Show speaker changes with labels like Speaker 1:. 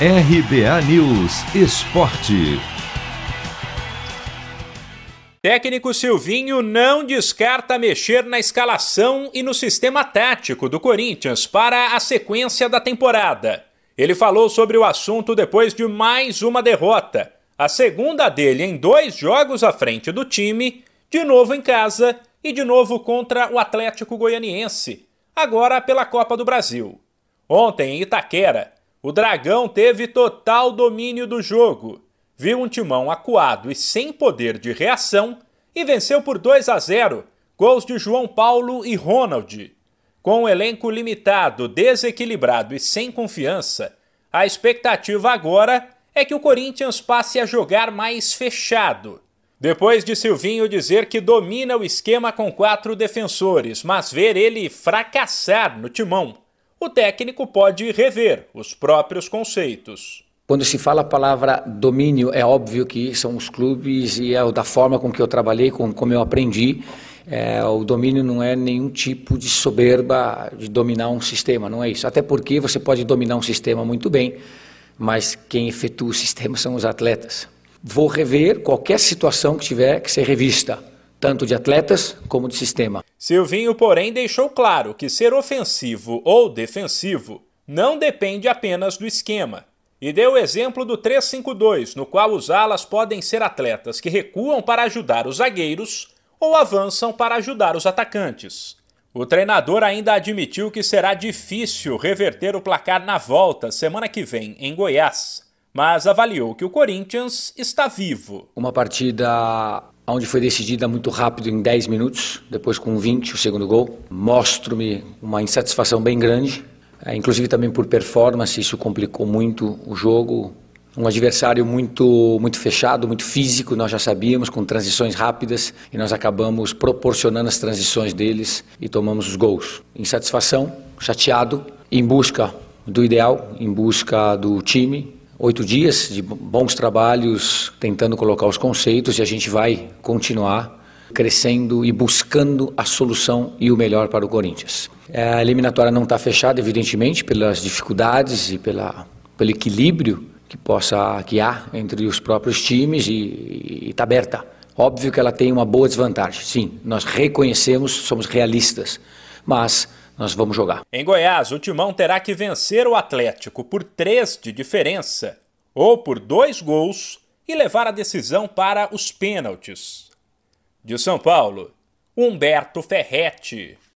Speaker 1: RBA News Esporte.
Speaker 2: Técnico Silvinho não descarta mexer na escalação e no sistema tático do Corinthians para a sequência da temporada. Ele falou sobre o assunto depois de mais uma derrota, a segunda dele em dois jogos à frente do time, de novo em casa e de novo contra o Atlético Goianiense, agora pela Copa do Brasil. Ontem em Itaquera, o Dragão teve total domínio do jogo, viu um timão acuado e sem poder de reação e venceu por 2 a 0, gols de João Paulo e Ronald. Com um elenco limitado, desequilibrado e sem confiança, a expectativa agora é que o Corinthians passe a jogar mais fechado. Depois de Silvinho dizer que domina o esquema com quatro defensores, mas ver ele fracassar no timão o técnico pode rever os próprios conceitos.
Speaker 3: Quando se fala a palavra domínio, é óbvio que são os clubes e é da forma com que eu trabalhei, com, como eu aprendi. É, o domínio não é nenhum tipo de soberba de dominar um sistema, não é isso. Até porque você pode dominar um sistema muito bem, mas quem efetua o sistema são os atletas. Vou rever qualquer situação que tiver que ser revista tanto de atletas como de sistema.
Speaker 2: Silvinho, porém, deixou claro que ser ofensivo ou defensivo não depende apenas do esquema. E deu o exemplo do 3-5-2, no qual os alas podem ser atletas que recuam para ajudar os zagueiros ou avançam para ajudar os atacantes. O treinador ainda admitiu que será difícil reverter o placar na volta semana que vem em Goiás, mas avaliou que o Corinthians está vivo.
Speaker 3: Uma partida onde foi decidida muito rápido em 10 minutos, depois com 20 o segundo gol. Mostro-me uma insatisfação bem grande, é, inclusive também por performance, isso complicou muito o jogo. Um adversário muito muito fechado, muito físico, nós já sabíamos, com transições rápidas, e nós acabamos proporcionando as transições deles e tomamos os gols. Insatisfação, chateado, em busca do ideal, em busca do time, oito dias de bons trabalhos, tentando colocar os conceitos e a gente vai continuar crescendo e buscando a solução e o melhor para o Corinthians. A eliminatória não está fechada, evidentemente, pelas dificuldades e pela, pelo equilíbrio que possa que há entre os próprios times e está aberta. Óbvio que ela tem uma boa desvantagem. Sim, nós reconhecemos, somos realistas, mas nós vamos jogar.
Speaker 2: Em Goiás, o Timão terá que vencer o Atlético por três de diferença ou por dois gols e levar a decisão para os pênaltis. De São Paulo, Humberto Ferretti.